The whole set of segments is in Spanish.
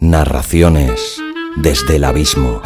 Narraciones desde el abismo.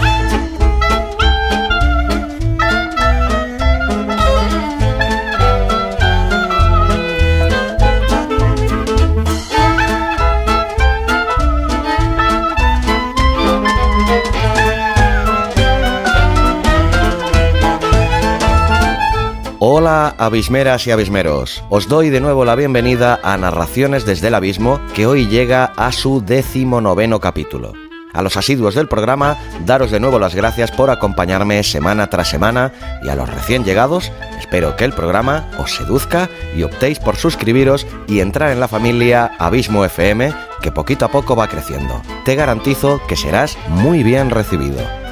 Hola abismeras y abismeros, os doy de nuevo la bienvenida a Narraciones desde el Abismo que hoy llega a su décimo noveno capítulo. A los asiduos del programa, daros de nuevo las gracias por acompañarme semana tras semana y a los recién llegados, espero que el programa os seduzca y optéis por suscribiros y entrar en la familia Abismo FM que poquito a poco va creciendo. Te garantizo que serás muy bien recibido.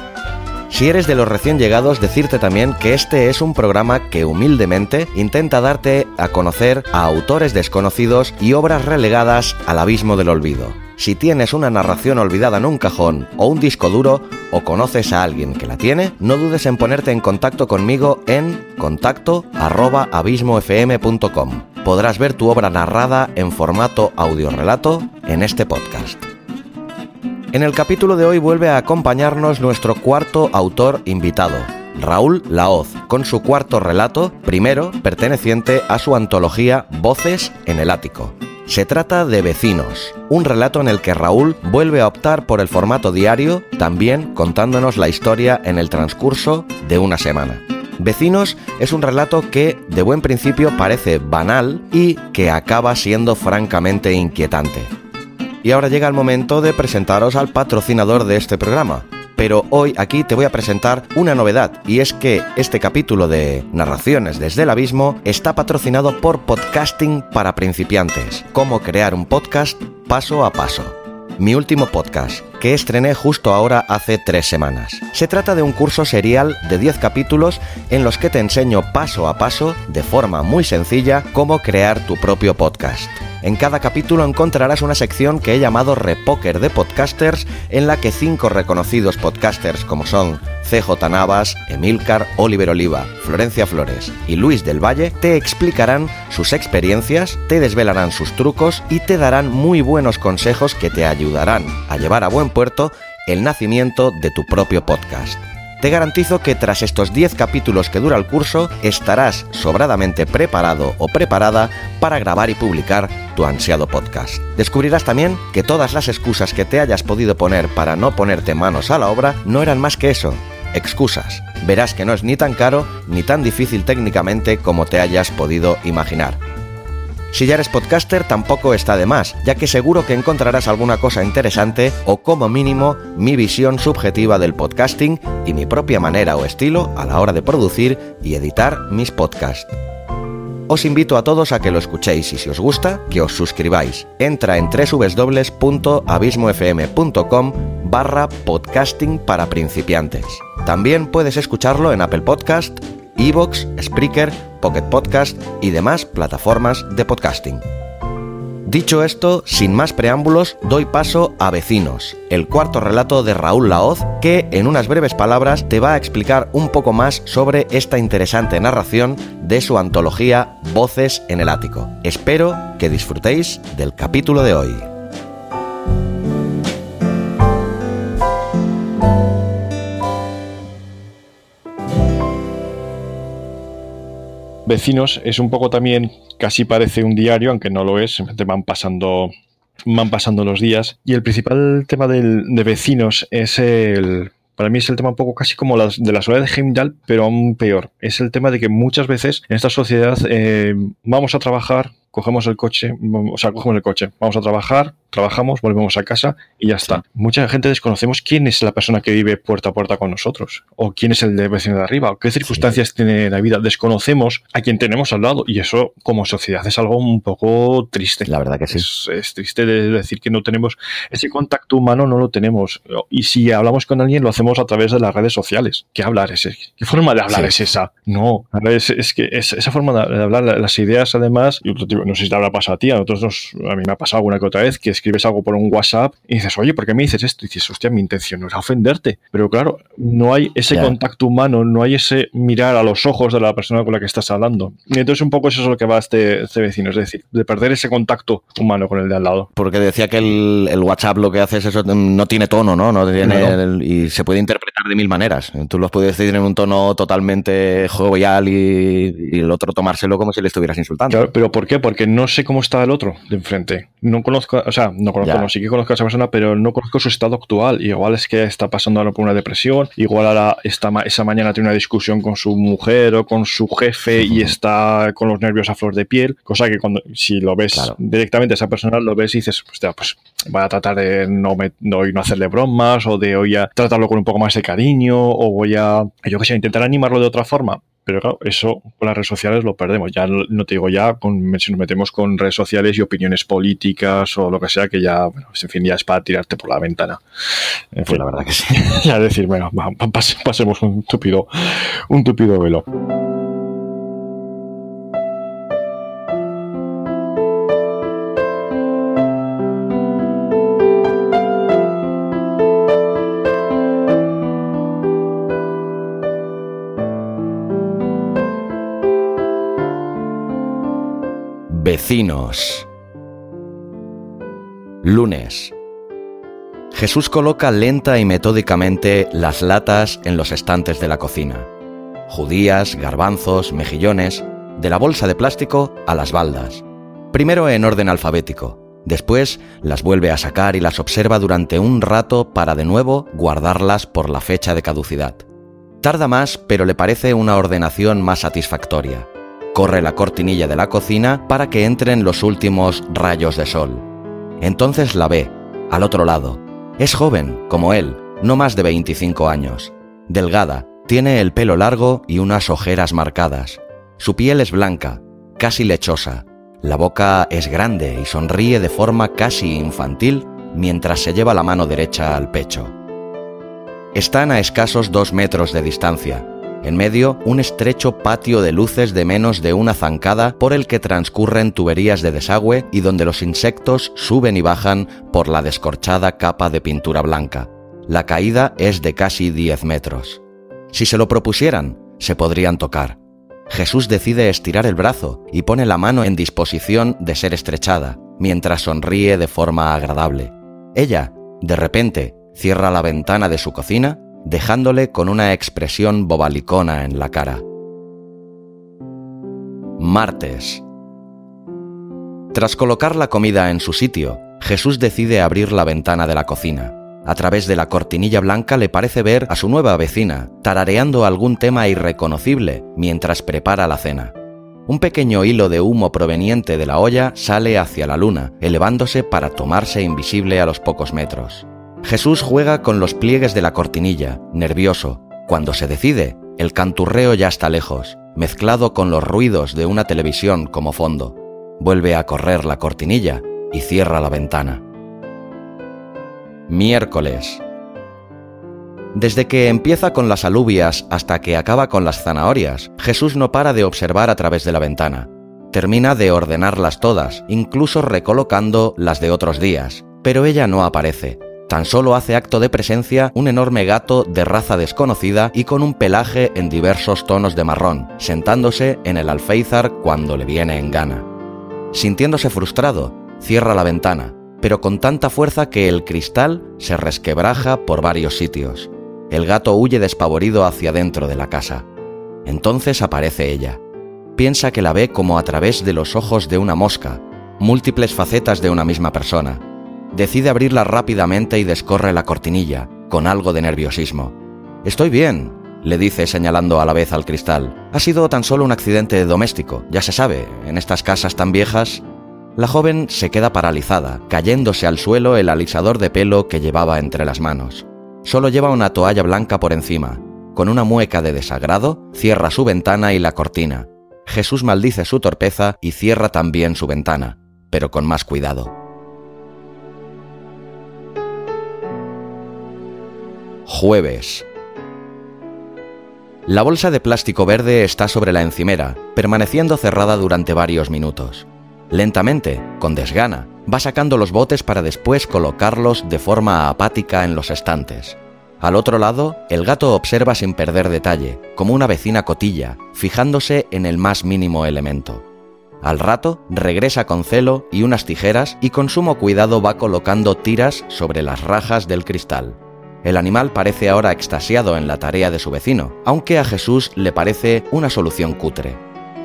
Si eres de los recién llegados, decirte también que este es un programa que humildemente intenta darte a conocer a autores desconocidos y obras relegadas al abismo del olvido. Si tienes una narración olvidada en un cajón o un disco duro o conoces a alguien que la tiene, no dudes en ponerte en contacto conmigo en contacto arroba abismofm.com. Podrás ver tu obra narrada en formato audiorelato en este podcast. En el capítulo de hoy vuelve a acompañarnos nuestro cuarto autor invitado, Raúl Laoz, con su cuarto relato, primero perteneciente a su antología Voces en el Ático. Se trata de Vecinos, un relato en el que Raúl vuelve a optar por el formato diario, también contándonos la historia en el transcurso de una semana. Vecinos es un relato que de buen principio parece banal y que acaba siendo francamente inquietante. Y ahora llega el momento de presentaros al patrocinador de este programa. Pero hoy aquí te voy a presentar una novedad y es que este capítulo de Narraciones desde el Abismo está patrocinado por Podcasting para principiantes. Cómo crear un podcast paso a paso mi último podcast, que estrené justo ahora hace tres semanas. Se trata de un curso serial de 10 capítulos en los que te enseño paso a paso, de forma muy sencilla, cómo crear tu propio podcast. En cada capítulo encontrarás una sección que he llamado Repoker de Podcasters, en la que cinco reconocidos podcasters como son CJ Navas, Emilcar, Oliver Oliva, Florencia Flores y Luis del Valle te explicarán sus experiencias, te desvelarán sus trucos y te darán muy buenos consejos que te ayudarán a llevar a buen puerto el nacimiento de tu propio podcast. Te garantizo que tras estos 10 capítulos que dura el curso estarás sobradamente preparado o preparada para grabar y publicar tu ansiado podcast. Descubrirás también que todas las excusas que te hayas podido poner para no ponerte manos a la obra no eran más que eso, excusas. Verás que no es ni tan caro ni tan difícil técnicamente como te hayas podido imaginar. Si ya eres podcaster tampoco está de más, ya que seguro que encontrarás alguna cosa interesante o como mínimo mi visión subjetiva del podcasting y mi propia manera o estilo a la hora de producir y editar mis podcasts. Os invito a todos a que lo escuchéis y si os gusta, que os suscribáis. Entra en www.abismofm.com barra podcasting para principiantes. También puedes escucharlo en Apple Podcast, Evox, Spreaker, Pocket Podcast y demás plataformas de podcasting. Dicho esto, sin más preámbulos, doy paso a Vecinos, el cuarto relato de Raúl Laoz, que en unas breves palabras te va a explicar un poco más sobre esta interesante narración de su antología Voces en el Ático. Espero que disfrutéis del capítulo de hoy. Vecinos es un poco también, casi parece un diario, aunque no lo es, te van pasando van pasando los días y el principal tema del, de vecinos es el para mí es el tema un poco casi como las, de la soledad de Heimdall, pero aún peor. Es el tema de que muchas veces en esta sociedad eh, vamos a trabajar, cogemos el coche, o sea, cogemos el coche, vamos a trabajar, trabajamos, volvemos a casa y ya está. Mucha gente desconocemos quién es la persona que vive puerta a puerta con nosotros, o quién es el de vecino de arriba, o qué circunstancias tiene la vida. Desconocemos a quien tenemos al lado y eso como sociedad es algo un poco triste. La verdad que sí. Es, es triste de decir que no tenemos ese contacto humano, no lo tenemos. Y si hablamos con alguien, lo hacemos a través de las redes sociales. ¿Qué hablar es ese? ¿Qué forma de hablar Sí. es esa? No, es, es que es- esa forma de, hablar, las ideas además, yo no sé si te habrá pasado a ti, a nosotros a mí me ha pasado alguna que otra vez que escribes algo por un WhatsApp y dices, oye, ¿por qué me dices esto? Y dices, hostia, mi intención no es ofenderte. Pero claro, no hay ese contacto humano, no hay ese mirar a los ojos de la persona con la que estás hablando. Y entonces un poco eso es lo que va a este, este vecino, es decir, de perder ese contacto humano con el de al lado. Porque decía que el, WhatsApp lo que hace es eso, no tiene tono, ¿no? no tiene y se puede interpretar de mil maneras. Tú lo puedes decir en un tono totalmente jovial y, y el otro tomárselo como si le estuvieras insultando. Claro, pero ¿por qué? Porque no sé cómo está el otro de enfrente. No conozco, o sea, no conozco, no, sí que conozco a esa persona, pero no conozco su estado actual. Igual es que está pasando ahora por una depresión, igual ahora esta, esa mañana tiene una discusión con su mujer o con su jefe y está con los nervios a flor de piel, cosa que cuando si lo ves directamente a esa persona lo ves y dices, pues, pues voy a tratar de no, me, no, hacerle bromas o de hoy a tratarlo con un poco más de cariño o voy a, yo que sé, intentar animarlo de otra forma. Pero claro, eso con las redes sociales lo perdemos. Ya no, te digo ya con, si nos metemos con redes sociales y opiniones políticas o lo que sea, que ya, bueno, en fin, ya es para tirarte por la ventana. En fin, la verdad que sí. ya decir, bueno, pasemos un tupido, un tupido velo. Lunes. Jesús coloca lenta y metódicamente las latas en los estantes de la cocina. Judías, garbanzos, mejillones, de la bolsa de plástico a las baldas. Primero en orden alfabético, después las vuelve a sacar y las observa durante un rato para de nuevo guardarlas por la fecha de caducidad. Tarda más, pero le parece una ordenación más satisfactoria. Corre la cortinilla de la cocina para que entren los últimos rayos de sol. Entonces la ve, al otro lado. Es joven, como él, no más de 25 años. Delgada, tiene el pelo largo y unas ojeras marcadas. Su piel es blanca, casi lechosa. La boca es grande y sonríe de forma casi infantil mientras se lleva la mano derecha al pecho. Están a escasos dos metros de distancia, en medio, un estrecho patio de luces de menos de una zancada por el que transcurren tuberías de desagüe y donde los insectos suben y bajan por la descorchada capa de pintura blanca. La caída es de casi 10 metros. Si se lo propusieran, se podrían tocar. Jesús decide estirar el brazo y pone la mano en disposición de ser estrechada, mientras sonríe de forma agradable. Ella, de repente, cierra la ventana de su cocina dejándole con una expresión bobalicona en la cara. Martes. Tras colocar la comida en su sitio, Jesús decide abrir la ventana de la cocina. A través de la cortinilla blanca le parece ver a su nueva vecina, tarareando algún tema irreconocible mientras prepara la cena. Un pequeño hilo de humo proveniente de la olla sale hacia la luna, elevándose para tomarse invisible a los pocos metros. Jesús juega con los pliegues de la cortinilla, nervioso. Cuando se decide, el canturreo ya está lejos, mezclado con los ruidos de una televisión como fondo. Vuelve a correr la cortinilla y cierra la ventana. Miércoles. Desde que empieza con las alubias hasta que acaba con las zanahorias, Jesús no para de observar a través de la ventana. Termina de ordenarlas todas, incluso recolocando las de otros días, pero ella no aparece, Tan solo hace acto de presencia un enorme gato de raza desconocida y con un pelaje en diversos tonos de marrón, sentándose en el alféizar cuando le viene en gana. Sintiéndose frustrado, cierra la ventana, pero con tanta fuerza que el cristal se resquebraja por varios sitios. El gato huye despavorido hacia dentro de la casa. Entonces aparece ella. Piensa que la ve como a través de los ojos de una mosca, múltiples facetas de una misma persona, Decide abrirla rápidamente y descorre la cortinilla, con algo de nerviosismo. Estoy bien, le dice señalando a la vez al cristal. Ha sido tan solo un accidente doméstico, ya se sabe, en estas casas tan viejas. La joven se queda paralizada, cayéndose al suelo el alisador de pelo que llevaba entre las manos. Solo lleva una toalla blanca por encima. Con una mueca de desagrado, cierra su ventana y la cortina. Jesús maldice su torpeza y cierra también su ventana, pero con más cuidado. Jueves. La bolsa de plástico verde está sobre la encimera, permaneciendo cerrada durante varios minutos. Lentamente, con desgana, va sacando los botes para después colocarlos de forma apática en los estantes. Al otro lado, el gato observa sin perder detalle, como una vecina cotilla, fijándose en el más mínimo elemento. Al rato, regresa con celo y unas tijeras y con sumo cuidado va colocando tiras sobre las rajas del cristal. El animal parece ahora extasiado en la tarea de su vecino, aunque a Jesús le parece una solución cutre.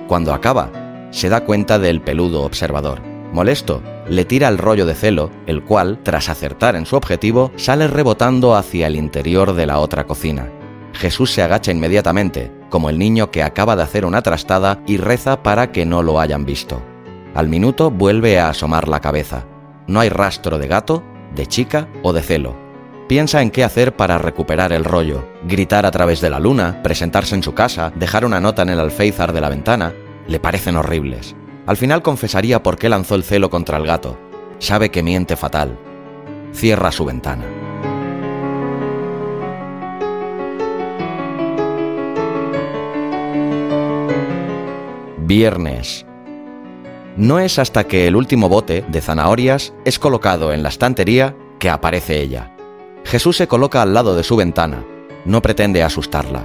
Cuando acaba, se da cuenta del peludo observador. Molesto, le tira el rollo de celo, el cual, tras acertar en su objetivo, sale rebotando hacia el interior de la otra cocina. Jesús se agacha inmediatamente, como el niño que acaba de hacer una trastada y reza para que no lo hayan visto. Al minuto vuelve a asomar la cabeza. No hay rastro de gato, de chica o de celo. Piensa en qué hacer para recuperar el rollo. Gritar a través de la luna, presentarse en su casa, dejar una nota en el alféizar de la ventana. Le parecen horribles. Al final confesaría por qué lanzó el celo contra el gato. Sabe que miente fatal. Cierra su ventana. Viernes. No es hasta que el último bote de zanahorias es colocado en la estantería que aparece ella. Jesús se coloca al lado de su ventana. No pretende asustarla.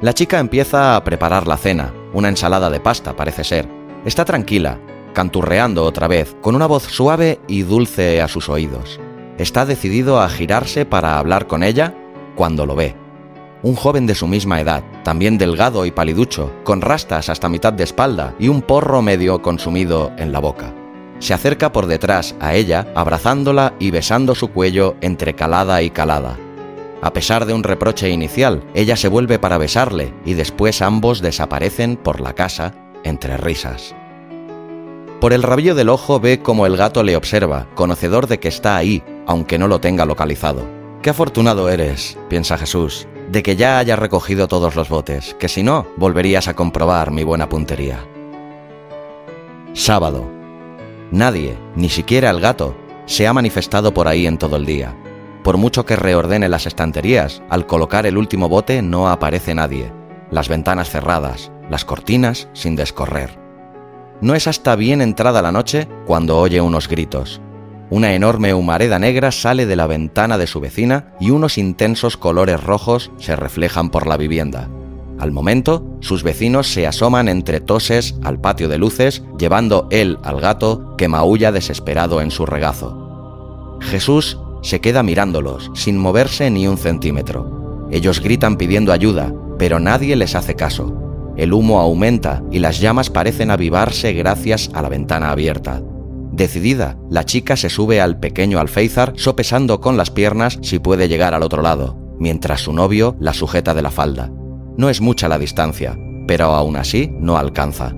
La chica empieza a preparar la cena, una ensalada de pasta parece ser. Está tranquila, canturreando otra vez, con una voz suave y dulce a sus oídos. Está decidido a girarse para hablar con ella cuando lo ve. Un joven de su misma edad, también delgado y paliducho, con rastas hasta mitad de espalda y un porro medio consumido en la boca. Se acerca por detrás a ella, abrazándola y besando su cuello entre calada y calada. A pesar de un reproche inicial, ella se vuelve para besarle y después ambos desaparecen por la casa entre risas. Por el rabillo del ojo ve cómo el gato le observa, conocedor de que está ahí, aunque no lo tenga localizado. Qué afortunado eres, piensa Jesús, de que ya haya recogido todos los botes, que si no, volverías a comprobar mi buena puntería. Sábado. Nadie, ni siquiera el gato, se ha manifestado por ahí en todo el día. Por mucho que reordene las estanterías, al colocar el último bote no aparece nadie. Las ventanas cerradas, las cortinas sin descorrer. No es hasta bien entrada la noche cuando oye unos gritos. Una enorme humareda negra sale de la ventana de su vecina y unos intensos colores rojos se reflejan por la vivienda. Al momento, sus vecinos se asoman entre toses al patio de luces, llevando él al gato que maulla desesperado en su regazo. Jesús se queda mirándolos, sin moverse ni un centímetro. Ellos gritan pidiendo ayuda, pero nadie les hace caso. El humo aumenta y las llamas parecen avivarse gracias a la ventana abierta. Decidida, la chica se sube al pequeño alféizar sopesando con las piernas si puede llegar al otro lado, mientras su novio la sujeta de la falda. No es mucha la distancia, pero aún así no alcanza.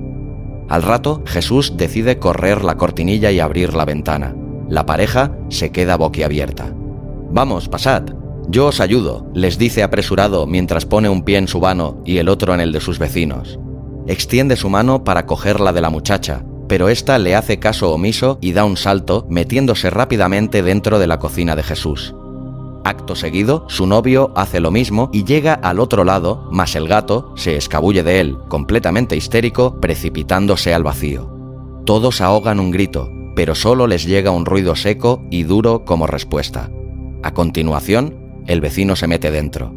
Al rato, Jesús decide correr la cortinilla y abrir la ventana. La pareja se queda boquiabierta. Vamos, pasad, yo os ayudo, les dice apresurado mientras pone un pie en su vano y el otro en el de sus vecinos. Extiende su mano para cogerla de la muchacha, pero ésta le hace caso omiso y da un salto, metiéndose rápidamente dentro de la cocina de Jesús. Acto seguido, su novio hace lo mismo y llega al otro lado, mas el gato se escabulle de él, completamente histérico, precipitándose al vacío. Todos ahogan un grito, pero solo les llega un ruido seco y duro como respuesta. A continuación, el vecino se mete dentro.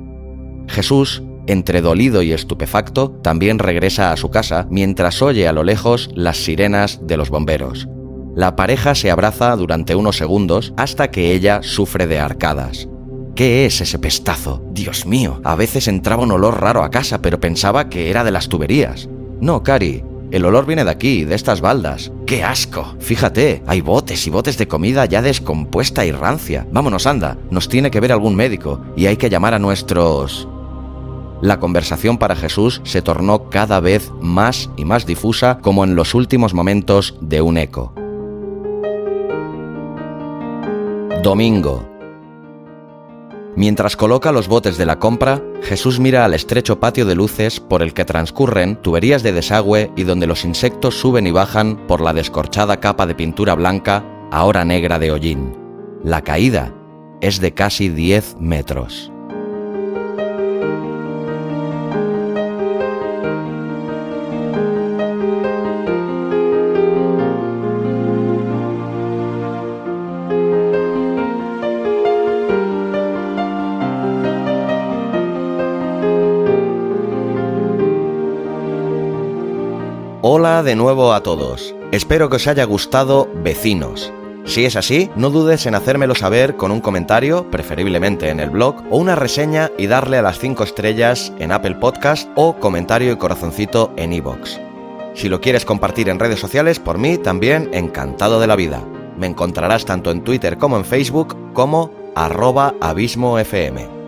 Jesús, entre dolido y estupefacto, también regresa a su casa mientras oye a lo lejos las sirenas de los bomberos. La pareja se abraza durante unos segundos hasta que ella sufre de arcadas. ¿Qué es ese pestazo? Dios mío, a veces entraba un olor raro a casa, pero pensaba que era de las tuberías. No, Cari, el olor viene de aquí, de estas baldas. ¡Qué asco! Fíjate, hay botes y botes de comida ya descompuesta y rancia. Vámonos, anda, nos tiene que ver algún médico y hay que llamar a nuestros... La conversación para Jesús se tornó cada vez más y más difusa como en los últimos momentos de un eco. Domingo, Mientras coloca los botes de la compra, Jesús mira al estrecho patio de luces por el que transcurren tuberías de desagüe y donde los insectos suben y bajan por la descorchada capa de pintura blanca, ahora negra de hollín. La caída es de casi 10 metros. De nuevo a todos. Espero que os haya gustado Vecinos. Si es así, no dudes en hacérmelo saber con un comentario, preferiblemente en el blog, o una reseña y darle a las 5 estrellas en Apple Podcast o comentario y corazoncito en iVoox. Si lo quieres compartir en redes sociales, por mí también encantado de la vida. Me encontrarás tanto en Twitter como en Facebook como arroba abismofm.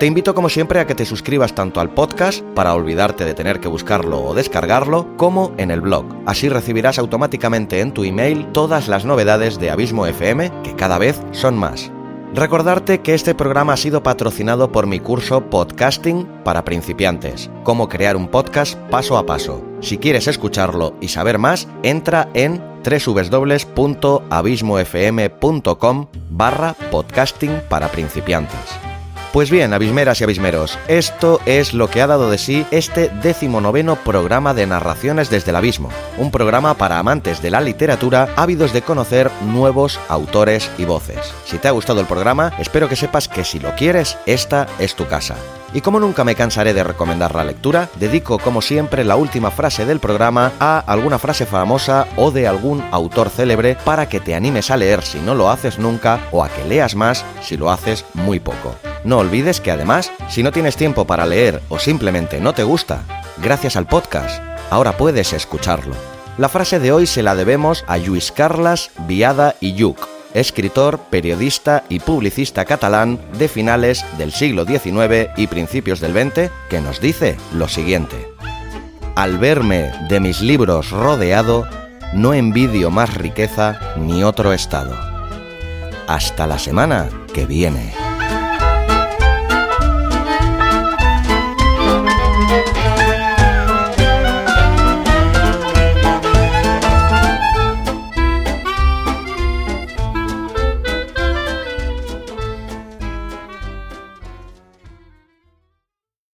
Te invito como siempre a que te suscribas tanto al podcast para olvidarte de tener que buscarlo o descargarlo, como en el blog. Así recibirás automáticamente en tu email todas las novedades de Abismo FM, que cada vez son más. Recordarte que este programa ha sido patrocinado por mi curso Podcasting para principiantes, cómo crear un podcast paso a paso. Si quieres escucharlo y saber más, entra en www.abismofm.com barra podcasting para principiantes. Pues bien, abismeras y abismeros, esto es lo que ha dado de sí este decimonoveno programa de narraciones desde el abismo, un programa para amantes de la literatura ávidos de conocer nuevos autores y voces. Si te ha gustado el programa, espero que sepas que si lo quieres, esta es tu casa. Y como nunca me cansaré de recomendar la lectura, dedico como siempre la última frase del programa a alguna frase famosa o de algún autor célebre para que te animes a leer si no lo haces nunca o a que leas más si lo haces muy poco. No olvides que además, si no tienes tiempo para leer o simplemente no te gusta, gracias al podcast, ahora puedes escucharlo. La frase de hoy se la debemos a Lluís Carles Viada y Lluc, escritor, periodista y publicista catalán de finales del siglo XIX y principios del XX, que nos dice lo siguiente. Al verme de mis libros rodeado, no envidio más riqueza ni otro estado. Hasta la semana que viene.